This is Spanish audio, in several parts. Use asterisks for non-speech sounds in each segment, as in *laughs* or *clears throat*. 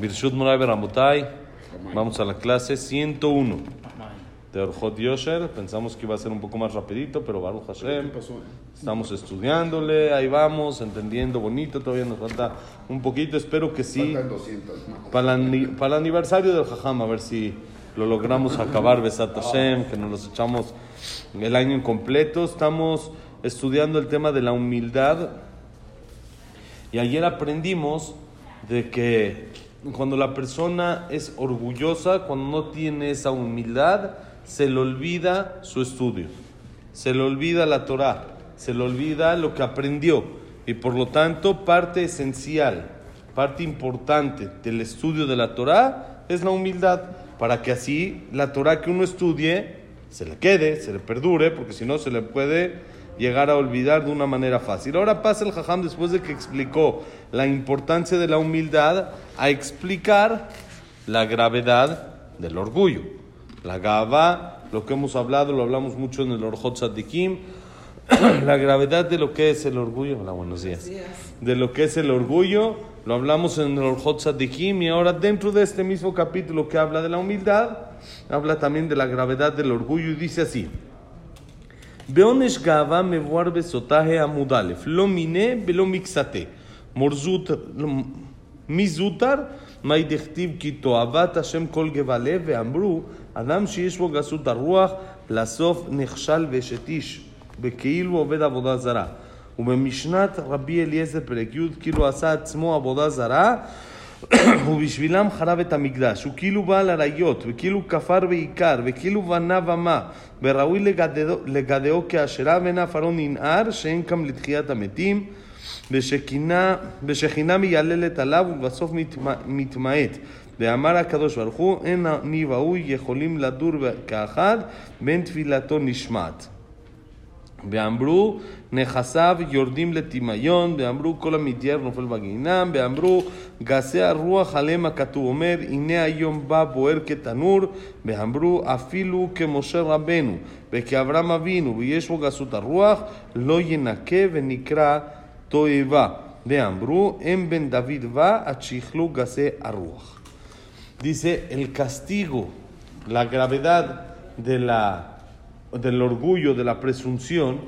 Birshut Moray Beramotay. Vamos a la clase 101 de Orjot Yosher. Pensamos que iba a ser un poco más rapidito, pero Baruch Hashem. Estamos estudiándole, ahí vamos, entendiendo bonito. Todavía nos falta un poquito. Espero que sí. Faltan 200 más. Para el, ani- para el aniversario del Jajam, a ver si lo logramos acabar, Besat Hashem, que nos los echamos el año incompleto. Estamos estudiando el tema de la humildad. Y ayer aprendimos de que cuando la persona es orgullosa, cuando no tiene esa humildad, se le olvida su estudio, se le olvida la Torah, se le olvida lo que aprendió. Y por lo tanto, parte esencial, parte importante del estudio de la Torah es la humildad, para que así la Torah que uno estudie se le quede, se le perdure, porque si no se le puede llegar a olvidar de una manera fácil. Ahora pasa el Jajam después de que explicó la importancia de la humildad a explicar la gravedad del orgullo. La gava, lo que hemos hablado, lo hablamos mucho en el Orjot Tzadikim, *clears throat* la gravedad de lo que es el orgullo. Hola, buenos días. De lo que es el orgullo, lo hablamos en el Orjot Tzadikim y ahora dentro de este mismo capítulo que habla de la humildad, habla también de la gravedad del orgullo y dice así. בעונש גאווה מבואר בסוטה עמוד א', לא מיניה ולא. מורזות, מי זוטר? מאי דכתיב כי תועבת השם כל גבה לב, ואמרו, אדם שיש בו גסות הרוח, לסוף נכשל ואשת איש, וכאילו עובד עבודה זרה. ובמשנת רבי אליעזר פרק י', כאילו עשה עצמו עבודה זרה, *coughs* ובשבילם חרב את המקדש, הוא כאילו בעל עריות, וכאילו כפר ועיקר, וכאילו בנה ומה, וראוי לגדעו, כאשרה, ואין אף ארון שאין קם לתחיית המתים, ושכינה, מייללת עליו, ובסוף מתמ- מתמעט. ואמר הקדוש ברוך הוא, אין אני והוא יכולים לדור כאחד, בין תפילתו נשמעת. Beambru, Nehasav, Yordim Letimayon, Beambru, Kola Midiar, Baginam, Beambru, Gasea Rua, Jalema, Katuomer, Inea Yom Ba, Boer, Ketanur, Beambru, Afilu, que Moshe Rabenu, Beke Abraham Avinu, Vieshu Gasuta Ruach, Lo Yenake, Toeva, En em Ben David Va, Achichlu, Gasea Ruach. Dice el castigo, la gravedad de la del orgullo, de la presunción,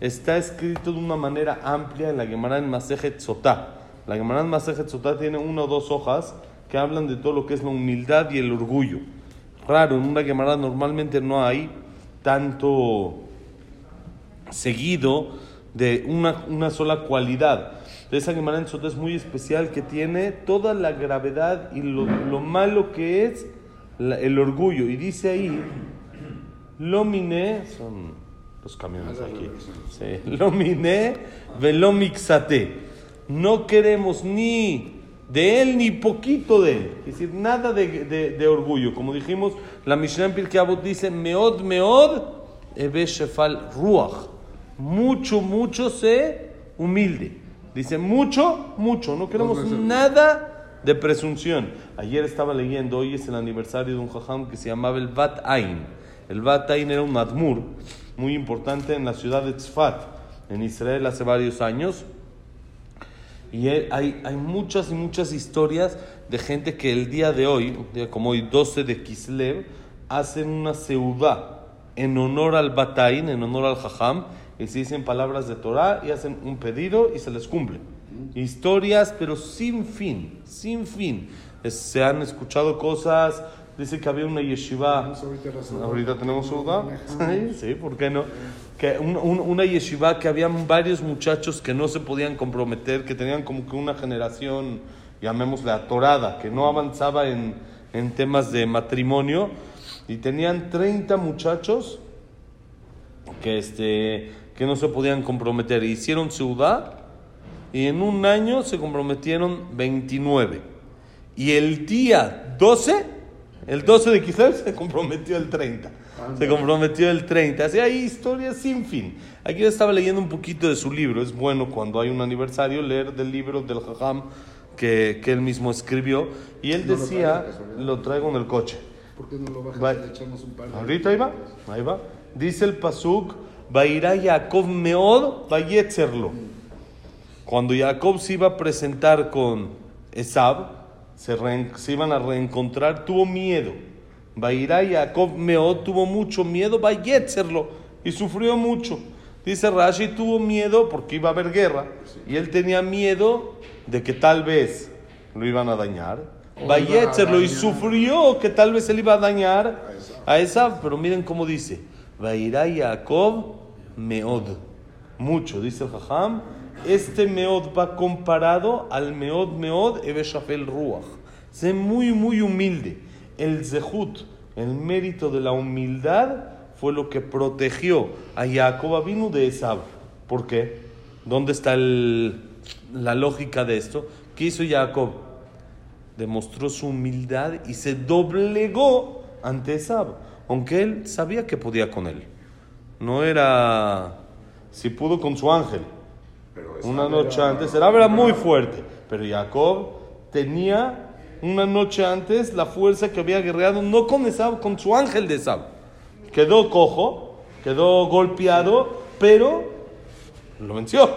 está escrito de una manera amplia en la Gemara en Masejet Sotá. La Gemara en Masejet Sotá tiene una o dos hojas que hablan de todo lo que es la humildad y el orgullo. Raro, en una Gemara normalmente no hay tanto seguido de una, una sola cualidad. Esa Gemara en Sotá es muy especial que tiene toda la gravedad y lo, lo malo que es el orgullo. Y dice ahí, lo miné, son los camiones aquí. Sí. Lo miné, velo mixate. No queremos ni de él ni poquito de él. Es decir, nada de, de- de orgullo. Como dijimos, la Mishnah en Pirkei Avot dice, meod, meod, ebe shefal ruach. Mucho, mucho se humilde. Dice, mucho, mucho. No queremos nada de presunción. Ayer estaba leyendo, hoy es el aniversario de un jajam que se llamaba el Bat Ain. El Bat Ain era un madmur muy importante en la ciudad de Tzfat, en Israel, hace varios años. Y hay, hay- muchas y muchas historias de gente que el día de hoy, como hoy, 12 de Kislev, hacen una seudá en honor al Bataín, en honor al Jajam, y se dicen palabras de Torah y hacen un pedido y se les cumple. Historias, pero sin fin, sin fin. Se han escuchado cosas, dice que había una yeshiva. ahorita tenemos seudá. *laughs* Sí, sí, ¿por qué no? Que un- un- una yeshiva que habían varios muchachos que no se podían comprometer, que tenían como que una generación, llamémosle atorada, que no avanzaba en, en temas de matrimonio, y tenían 30 muchachos que, este, que no se podían comprometer. Hicieron ciudad y en un año se comprometieron 29. Y el día 12, el 12 de Kislev se comprometió el 30. Se comprometió el 30. Así hay historias sin fin. Aquí yo estaba leyendo un poquito de su libro. Es bueno cuando hay un aniversario leer del libro del Jajam que, que él mismo escribió. Y él No decía, lo traigo en el coche. ¿Por qué no lo bajas y le echamos un par de... Ahorita ahí va, ahí va. Dice el Pasuk, Vairá Jacob Meod, Vayetzerlo. Cuando Jacob se iba a presentar con Esab, se, reen- se iban a reencontrar, tuvo miedo. Bairá Jacob Meod tuvo mucho miedo, Bayetzerlo, y sufrió mucho. Dice Rashi, tuvo miedo porque iba a haber guerra, y él tenía miedo de que tal vez lo iban a dañar. Bayetzerlo, y sufrió que tal vez él iba a dañar A esa, pero miren cómo dice, Bairá Jacob Meod. Mucho, dice el Jajam. Este Meod va comparado al Meod Meod Ebeshafel Ruach. Es muy, muy humilde. El Zehut, el mérito de la humildad, fue lo que protegió a Jacob Avinu de Esab. ¿Por qué? ¿Dónde está el- la lógica de esto? ¿Qué hizo Jacob? demostró su humildad y se doblegó ante Esab, aunque él sabía que podía con él. No era si pudo con su ángel. Pero Una noche era- antes, Esab era muy fuerte, pero Jacob tenía una noche antes la fuerza que había guerreado no con Esab, con su ángel de Esab. Quedó cojo, quedó golpeado, pero lo venció.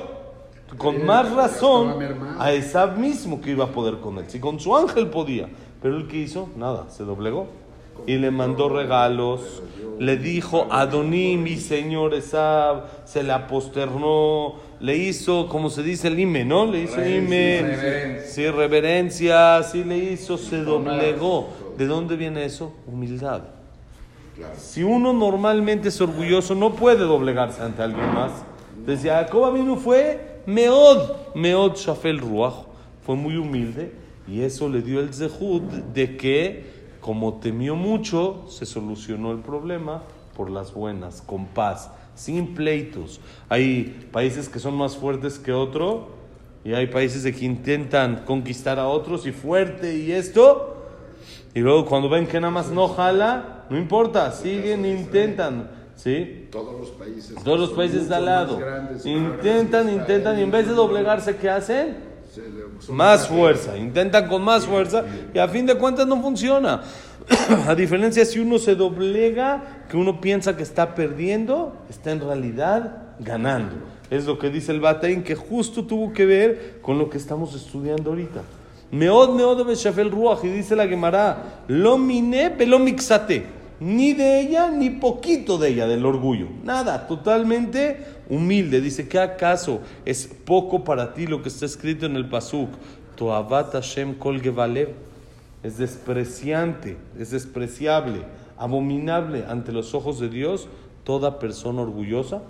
Con más razón a Esab mismo que iba a poder con él. Si con su ángel podía. Pero él que hizo, nada, se doblegó. Y le mandó regalos. Le dijo, Adoní, mi señor Esab. Se le aposternó. Le hizo, como se dice, el ime, ¿no? Le hizo ime. Sí, reverencia. Sí, le hizo, se doblegó. ¿De dónde viene eso? Humildad. Si uno normalmente es orgulloso, no puede doblegarse ante alguien más. Entonces Jacob vino fue Meod, Meod Shafel Ruach, fue muy humilde y eso le dio el zehut de que como temió mucho, se solucionó el problema por las buenas, con paz, sin pleitos. Hay países que son más fuertes que otro y hay países de que intentan conquistar a otros y fuerte y esto, y luego cuando ven que nada más no jala, no importa, siguen, intentan, ¿sí? Todos los países. Todos los países de al lado grandes, intentan, intentan y en vez de doblegarse, ¿qué hacen? Más fuerza, intentan con más fuerza y a fin de cuentas no funciona. *clears throat* A diferencia si uno se doblega, que uno piensa que está perdiendo, está en realidad ganando. Es lo que dice el Batain, que justo tuvo que ver con lo que estamos estudiando ahorita. Meod, meod ruach, y dice la Gemara, lo miné, mixate. Ni de ella, ni poquito de ella, del orgullo. Nada, totalmente humilde. Dice, ¿qué acaso es poco para ti lo que está escrito en el Pasuk? Toavat Hashem kol. Es despreciante, es despreciable, abominable ante los ojos de Dios toda persona orgullosa.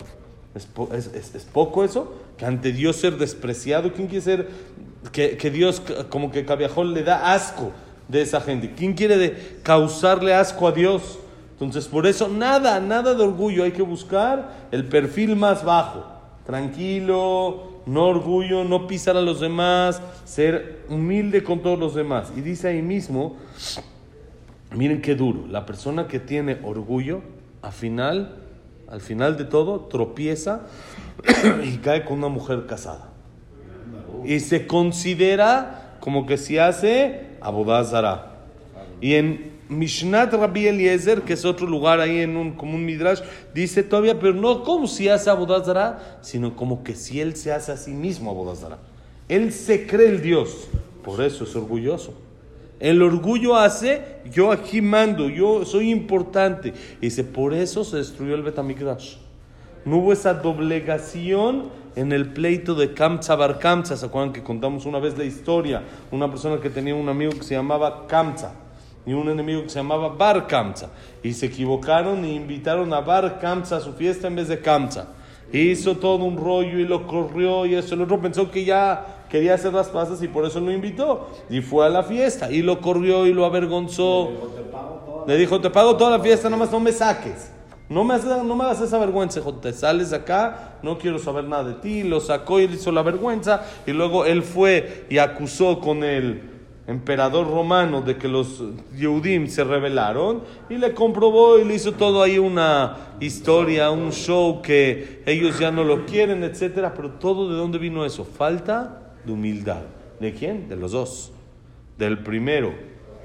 ¿Es, po- es- es- es poco eso? Que ante Dios ser despreciado. ¿Quién quiere ser que, que Dios como que Cabiajol le da asco de esa gente? ¿Quién quiere causarle asco a Dios? Entonces por eso nada, nada de orgullo. Hay que buscar el perfil más bajo. Tranquilo, no orgullo, no pisar a los demás, ser humilde con todos los demás. Y dice ahí mismo, miren qué duro, la persona que tiene orgullo, al final, al final de todo, tropieza *clears throat* y cae con una mujer casada. Y se considera como que si hace abodazara. Y en Mishnat Rabbi Eliezer, que es otro lugar ahí en un, como un midrash, dice todavía, pero no como si hace abodazara, sino como que si él se hace a sí mismo abodazara. Él se cree el Dios, por eso es orgulloso. El orgullo hace, yo aquí mando, yo soy importante. Y dice, por eso se destruyó el Betamikdash. No hubo esa doblegación en el pleito de Kamsa Bar Kamsa. ¿Se acuerdan que contamos una vez la historia? Una persona que tenía un amigo que se llamaba Kamsa y un enemigo que se llamaba Bar Kamsa. Y se equivocaron e invitaron a Bar Kamsa a su fiesta en vez de Kamsa. Hizo todo un rollo y lo corrió y eso. El otro pensó que ya quería hacer las pasas y por eso lo invitó. Y fue a la fiesta y lo corrió y lo avergonzó. Le dijo, te pago toda la fiesta, nomás no me saques. No me, hagas- no me hagas esa vergüenza, hijo. Te sales de acá, no quiero saber nada de ti. Lo sacó y le hizo la vergüenza. Y luego él fue y acusó con el emperador romano de que los Yehudim se rebelaron. Y le comprobó y le hizo todo ahí una historia, un show que ellos ya no lo quieren, etcétera. Pero todo de dónde vino eso? Falta de humildad. ¿De quién? De los dos del primero,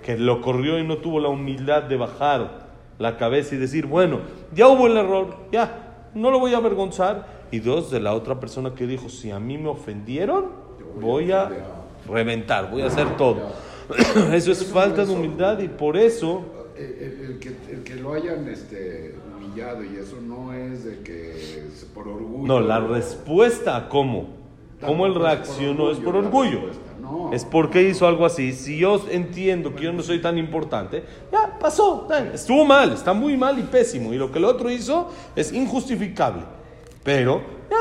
que lo corrió y no tuvo la humildad de bajar la cabeza y decir, bueno, ya hubo el error, ya, no lo voy a avergonzar. Y dos, de la otra persona que dijo, si a mí me ofendieron, voy a reventar, voy a hacer todo. *clears throat* Eso es falta de humildad y por eso El, que, el que lo hayan este, humillado y eso no es de que es por orgullo. No, la respuesta a cómo, cómo él reaccionó es por orgullo no. Es porque hizo algo así. Si yo entiendo que yo no soy tan importante, ya pasó. Estuvo mal, está muy mal y pésimo. Y lo que el otro hizo es injustificable. Pero, ya,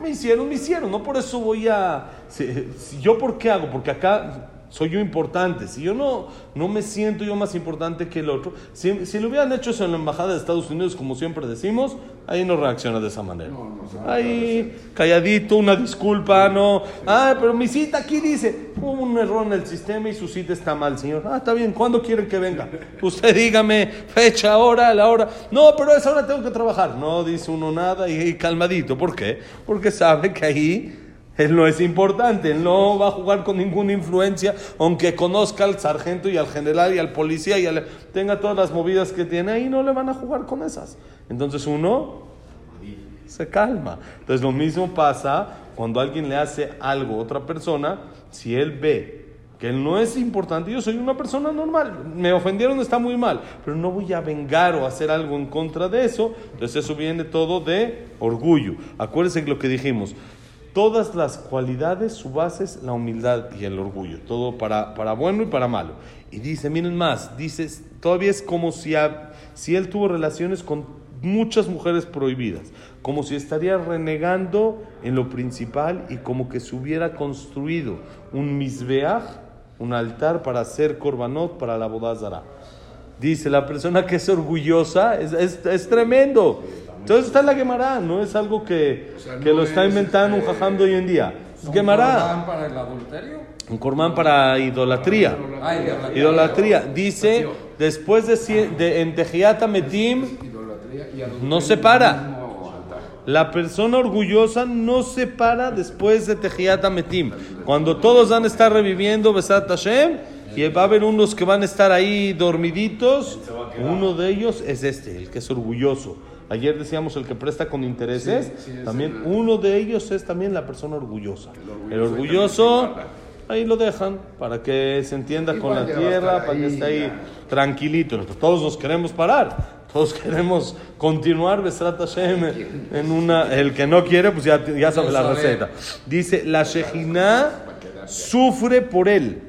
me hicieron, me hicieron. No por eso voy a... si- ¿Yo por qué hago? Porque acá soy yo importante. Si yo no, no me siento yo más importante que el otro, si, si lo hubieran hecho eso en la embajada de Estados Unidos, como siempre decimos, ahí no reacciona de esa manera. No, no ahí, calladito, una disculpa, no. Ah, pero mi cita aquí dice, hubo un error en el sistema y su cita está mal, señor. Ah, está bien, ¿cuándo quieren que venga? *laughs* Usted dígame, fecha, hora, la hora. No, pero a esa hora tengo que trabajar. No dice uno nada y, y calmadito. ¿Por qué? Porque sabe que ahí él no es importante, él no va a jugar con ninguna influencia, aunque conozca al sargento y al general y al policía y tenga todas las movidas que tiene, ahí no le van a jugar con esas. Entonces uno se calma. Entonces lo mismo pasa cuando alguien le hace algo a otra persona, si él ve que él no es importante, yo soy una persona normal, me ofendieron, está muy mal, pero no voy a vengar o hacer algo en contra de eso, entonces eso viene todo de orgullo. Acuérdense lo que dijimos, todas las cualidades, su base es la humildad y el orgullo, todo para, para bueno y para malo. Y dice, miren más, dice, todavía es como si, si él tuvo relaciones con muchas mujeres prohibidas, como si estaría renegando en lo principal y como que se hubiera construido un misbeach, un altar para hacer korbanot para la bodazara. Dice, la persona que es orgullosa es, es- es tremendo. Entonces está en la Gemara, no es algo que, O sea, que no lo está es, inventando un este, jajam de hoy en día. Es ¿Son Gemara, corbán para el adulterio? un korban para idolatría. Ah, idolatría. Idolatría. Dice, después de, de en Tejiat Metim, No se para. la persona orgullosa no se para después de Tejiat Metim. Cuando todos van a estar reviviendo Besat Hashem, y va a haber unos que van a estar ahí dormiditos, uno de ellos es este, el que es orgulloso. Ayer decíamos el que presta con intereses, Sí, sí, es también el- uno de ellos es también la persona orgullosa. El orgulloso ahí lo dejan para que se entienda con la tierra, para que esté ahí ya. tranquilito. Todos nos queremos parar. Todos queremos continuar Besrat Hashem en una. El que no quiere, pues ya, ya sabe la receta. Dice: La Shejina sufre por él.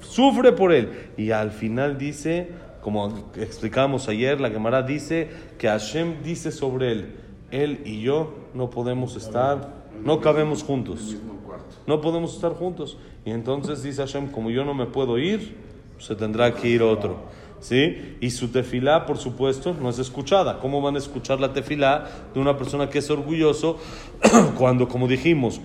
Sufre por él. Y al final dice, como explicamos ayer, la Gemara dice que Hashem dice sobre él: Él y yo no podemos estar, no cabemos juntos. No podemos estar juntos. Y entonces dice Hashem, como yo no me puedo ir, se tendrá que ir otro. ¿Sí? Y su tefilá, por supuesto, no es escuchada. ¿Cómo van a escuchar la tefilá de una persona que es orgulloso *clears throat* cuando, como dijimos,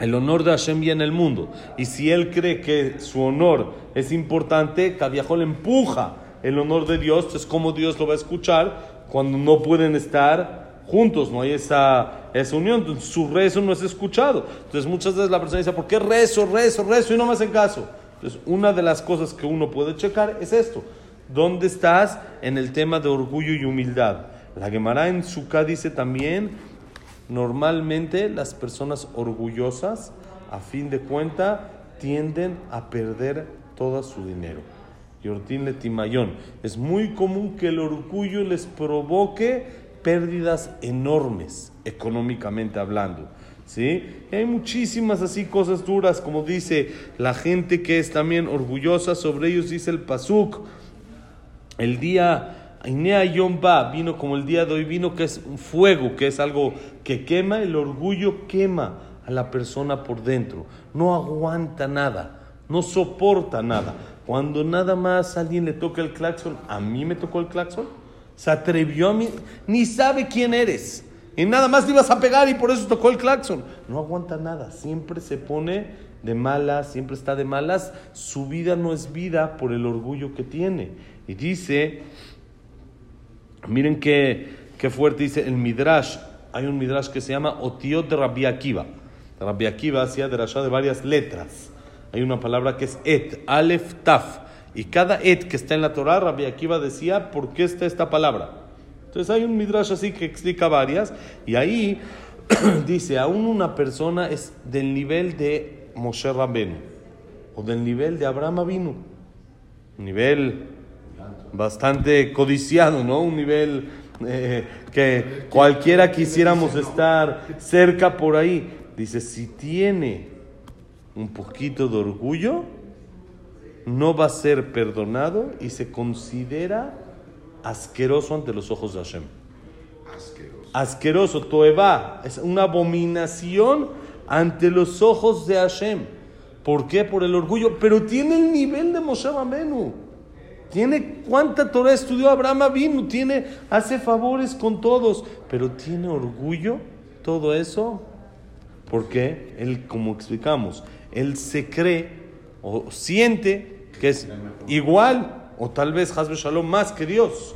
el honor de Hashem viene el mundo? Y si él cree que su honor es importante, le empuja el honor de Dios. Entonces, ¿cómo Dios lo va a escuchar cuando no pueden estar juntos? No hay esa, esa unión. Entonces, su rezo no es escuchado. Entonces, muchas veces la persona dice, ¿por qué rezo, rezo, rezo y no me hacen caso? Entonces, una de las cosas que uno puede checar es esto. ¿Dónde estás en el tema de orgullo y humildad? La Gemara en Sukkah dice también, normalmente las personas orgullosas, a fin de cuenta, tienden a perder todo su dinero. Yortin Letimayón. Es muy común que el orgullo les provoque pérdidas enormes, económicamente hablando. ¿Sí? Hay muchísimas así cosas duras, como dice la gente que es también orgullosa, sobre ellos dice el Pasuk, el día Ainea Yom Ba vino como el día de hoy vino, que es un fuego, que es algo que quema, el orgullo quema a la persona por dentro, no aguanta nada, no soporta nada. Cuando nada más alguien le toca el claxon, a mí me tocó el claxon, se atrevió a mí, ni sabe quién eres. Y nada más le ibas a pegar y por eso tocó el claxon. No aguanta nada, siempre se pone de malas, siempre está de malas. Su vida no es vida por el orgullo que tiene. Y dice, miren qué, qué fuerte dice el Midrash. Hay un Midrash que se llama Otiot de Rabbi Akiva. Rabbi Akiva hacía de varias letras. Hay una palabra que es et, alef, taf. Y cada et que está en la Torah, Rabbi Akiva decía, ¿por qué está esta palabra? Entonces hay un midrash así que explica varias y ahí *clears throat* dice, aún una persona es del nivel de Moshe Rabbeinu o del nivel de Abraham vino. Un nivel bastante codiciado, ¿no? Un nivel eh, que cualquiera quisiéramos estar cerca por ahí. Dice, si tiene un poquito de orgullo, no va a ser perdonado y se considera asqueroso ante los ojos de Hashem. Asqueroso. Asqueroso, toeva, es una abominación ante los ojos de Hashem. ¿Por qué? Por el orgullo. Pero tiene el nivel de Moshe Amenu. Tiene cuánta Torah estudió Abraham Avinu, tiene, hace favores con todos, pero tiene orgullo, todo eso, porque él, como explicamos, él se cree o siente que es igual o tal vez Hasbe Shalom más que Dios.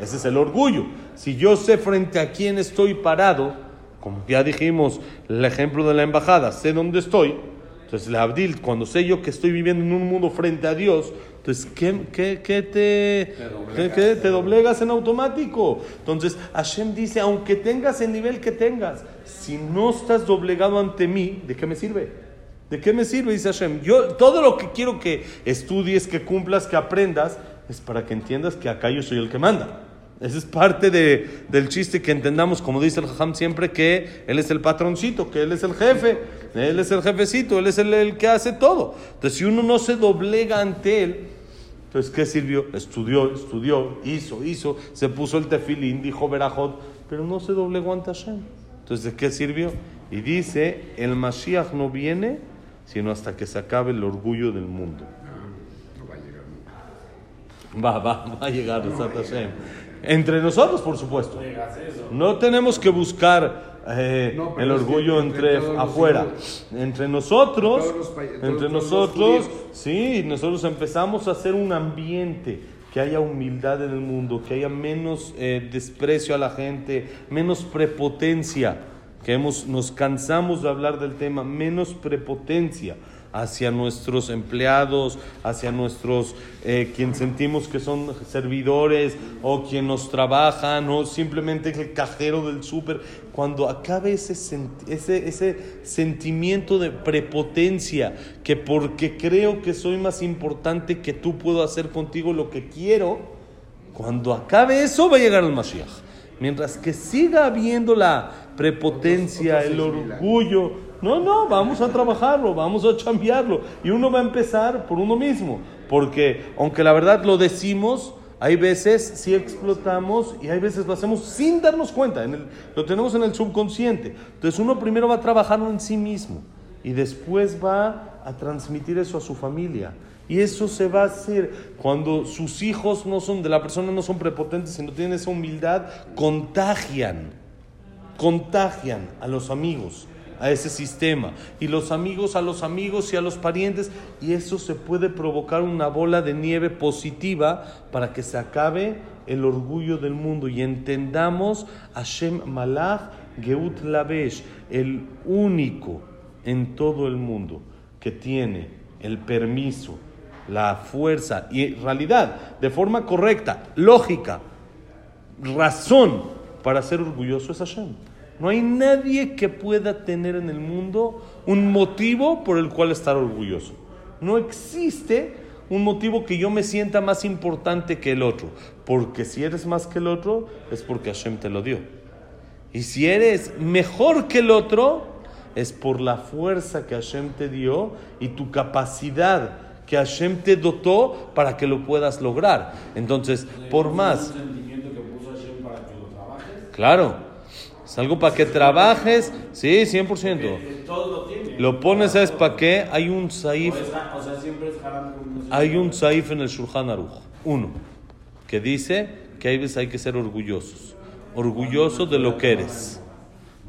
Ese es el orgullo. Si yo sé frente a quién estoy parado, como ya dijimos, el ejemplo de la embajada, sé dónde estoy, entonces la Abdil, cuando sé yo que estoy viviendo en un mundo frente a Dios, entonces, ¿qué, qué, qué te, ¿qué- qué? te doblegas en automático? Entonces, Hashem dice, aunque tengas el nivel que tengas, si no estás doblegado ante mí, ¿de qué me sirve? ¿De qué me sirve? Dice Hashem. Yo, todo lo que quiero que estudies, que cumplas, que aprendas, es para que entiendas que acá yo soy el que manda. Esa es parte de- del chiste que entendamos, como dice el Jajam siempre, que Él es el patroncito, que Él es el jefe, Él es el jefecito, Él es el, el que hace todo. Entonces, si uno no se doblega ante Él, entonces, ¿qué sirvió? Estudió, estudió, hizo, hizo, se puso el tefilín, dijo Berajot, pero no se doblegó ante Hashem. Entonces, ¿de qué sirvió? Y dice, el Mashiach no viene sino hasta que se acabe el orgullo del mundo. No va a llegar nunca. Va, va, va a llegar Besat Hashem. Entre nosotros, por supuesto. No tenemos que buscar eh, No, el es que orgullo entre entre afuera. Entre nosotros, entre los nosotros, sí, nosotros empezamos a hacer un ambiente que haya humildad en el mundo, que haya menos eh, desprecio a la gente, menos prepotencia, que hemos, nos cansamos de hablar del tema, menos prepotencia hacia nuestros empleados, hacia nuestros, eh, quien sentimos que son servidores o quien nos trabajan o simplemente el cajero del súper. Cuando acabe ese, ese, ese sentimiento de prepotencia, que porque creo que soy más importante que tú puedo hacer contigo lo que quiero, cuando acabe eso va a llegar el Mashiach. Mientras que siga habiendo la prepotencia, el orgullo, no, no, vamos a trabajarlo, vamos a chambearlo. Y uno va a empezar por uno mismo. Porque aunque la verdad lo decimos, hay veces sí explotamos y hay veces lo hacemos sin darnos cuenta. En el- lo tenemos en el subconsciente. Entonces uno primero va a trabajarlo en sí mismo y después va a transmitir eso a su familia. Y eso se va a hacer cuando sus hijos no son de la persona no son prepotentes, sino tienen esa humildad, contagian contagian a los amigos, a ese sistema, y los amigos a los amigos y a los parientes, y eso se puede provocar una bola de nieve positiva para que se acabe el orgullo del mundo. Y entendamos Hashem Malach Geut Lavesh, el único en todo el mundo que tiene el permiso, la fuerza y realidad, de forma correcta, lógica, razón para ser orgulloso es Hashem. No hay nadie que pueda tener en el mundo un motivo por el cual estar orgulloso. No existe un motivo que yo me sienta más importante que el otro. Porque si eres más que el otro, es porque Hashem te lo dio. Y si eres mejor que el otro, es por la fuerza que Hashem te dio y tu capacidad que Hashem te dotó para que lo puedas lograr. Entonces, por más... Claro, es algo para que trabajes, sí, 100%. Eh, Todos lo pones, ¿sabes para qué? Hay un saif, es- o sea, siempre es hay un saif en el Shulchan Aruch, uno, que dice que hay veces hay que ser orgullosos, orgulloso de lo que eres,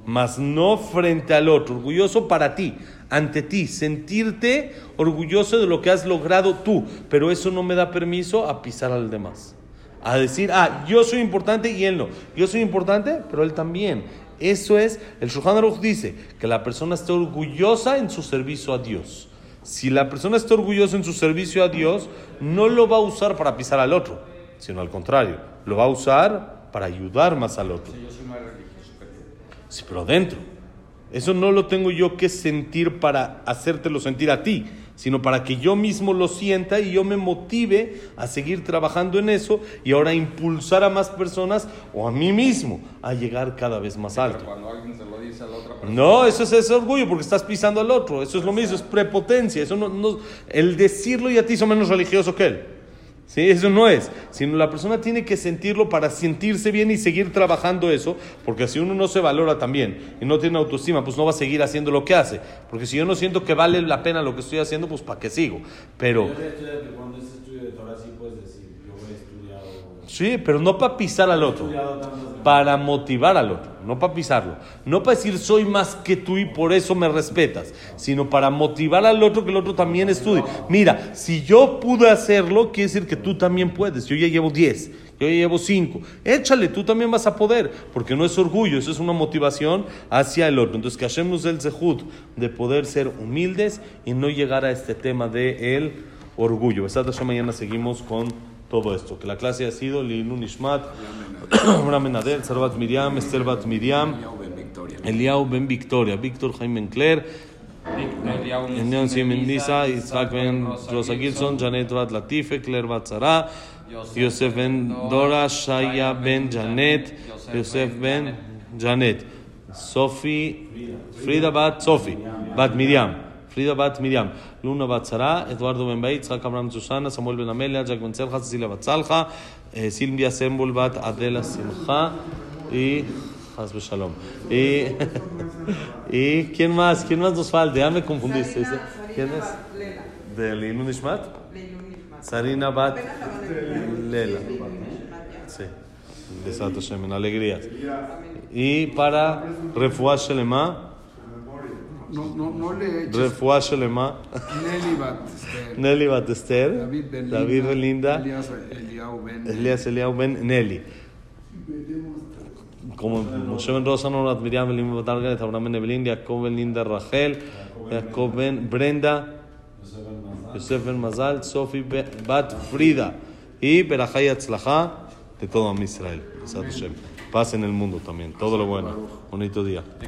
mas no frente al otro, orgulloso para ti, ante ti, sentirte orgulloso de lo que has logrado tú, pero eso no me da permiso a pisar al demás. A decir, ah, yo soy importante y él no. Yo soy importante, pero él también. Eso es, el Shulchan Aruch dice que la persona esté orgullosa en su servicio a Dios. Si la persona está orgullosa en su servicio a Dios, no lo va a usar para pisar al otro, sino al contrario, lo va a usar para ayudar más al otro. Yo soy más religioso que tú. Sí, pero dentro. Eso no lo tengo yo que sentir para hacértelo sentir a ti, sino para que yo mismo lo sienta y yo me motive a seguir trabajando en eso y ahora impulsar a más personas o a mí mismo a llegar cada vez más alto. Pero cuando alguien se lo dice a la otra persona. No, eso es orgullo porque estás pisando al otro. Eso es lo mismo, es prepotencia. Eso no, no- el decirlo ya te hizo menos religioso que él. ¿Sí? Eso no es. Sino la persona tiene que sentirlo para sentirse bien y seguir trabajando eso. Porque si uno no se valora también y no tiene autoestima, pues no va a seguir haciendo lo que hace. Porque si yo no siento que vale la pena lo que estoy haciendo, pues ¿para qué sigo? Pero. Sí pero no para pisar al he otro. Para motivar al otro, no para pisarlo, no para decir soy más que tú y por eso me respetas, sino para motivar al otro que el otro también estudie. Mira, si yo pude hacerlo, quiere decir que tú también puedes. Yo ya llevo 10, yo ya llevo 5. Échale, tú también vas a poder, porque no es orgullo, eso es una motivación hacia el otro. Entonces, que el zehut de poder ser humildes y no llegar a este tema de el orgullo. Hashem, mañana seguimos con todo esto. Que la clase ha sido Lilun Ishmat, Abraham Menadel, Sarvat Miriam, Esther Bat Miriam. Eliau Ben Victoria, Víctor Jaime Encler, Enyon Simen Nisa, Isaac Ben Rosa Gilson, Janet Bat Latife, Claire Bat Zara, Yosef Ben Dora, Shaya Ben Janet, Yosef Ben Janet, Sofi, Frida Bat Sofi, Bat Miriam. Frida Bat Miriam, Luna Bat Sara, Eduardo Ben Bait, Isaac Abraham Susana, Samuel Ben Amelia, Jack Ben Selja, Cecilia Bat Salja, eh, Silvia Sembol Bat Adela Simcha y Haz Shalom. Y, *laughs* y ¿quién más? ¿Quién más nos falta? Ya me confundiste. ¿Quién es? ¿De Ishmat? Leilun Nishmat. Sarina Bat. Lela. Sí, Leilun Nishmat, ya. Sí. Besat Hashem, en alegrías. Y para Refuah Shelema, No, no, no le eches Shelema, Nelly Bat Esther, *laughs* Nelly Bat Esther, David Ben David Ben Linda, Elías Eliyahu Ben Elías Eliau Ben Nelly. Como Moshe Ben Rosa, Norat Miriam Ben Lim Batarganet, Abraham Ben Evelyn, Jacob Ben Linda Rachel, Jacob Ben Brenda, Yosef Ben Mazal, Sofi Ben- Bat Frida y Berajay Atzlaja de todo Israel. Besat Hashem. Paz en el mundo también. Todo lo bueno. Bonito día.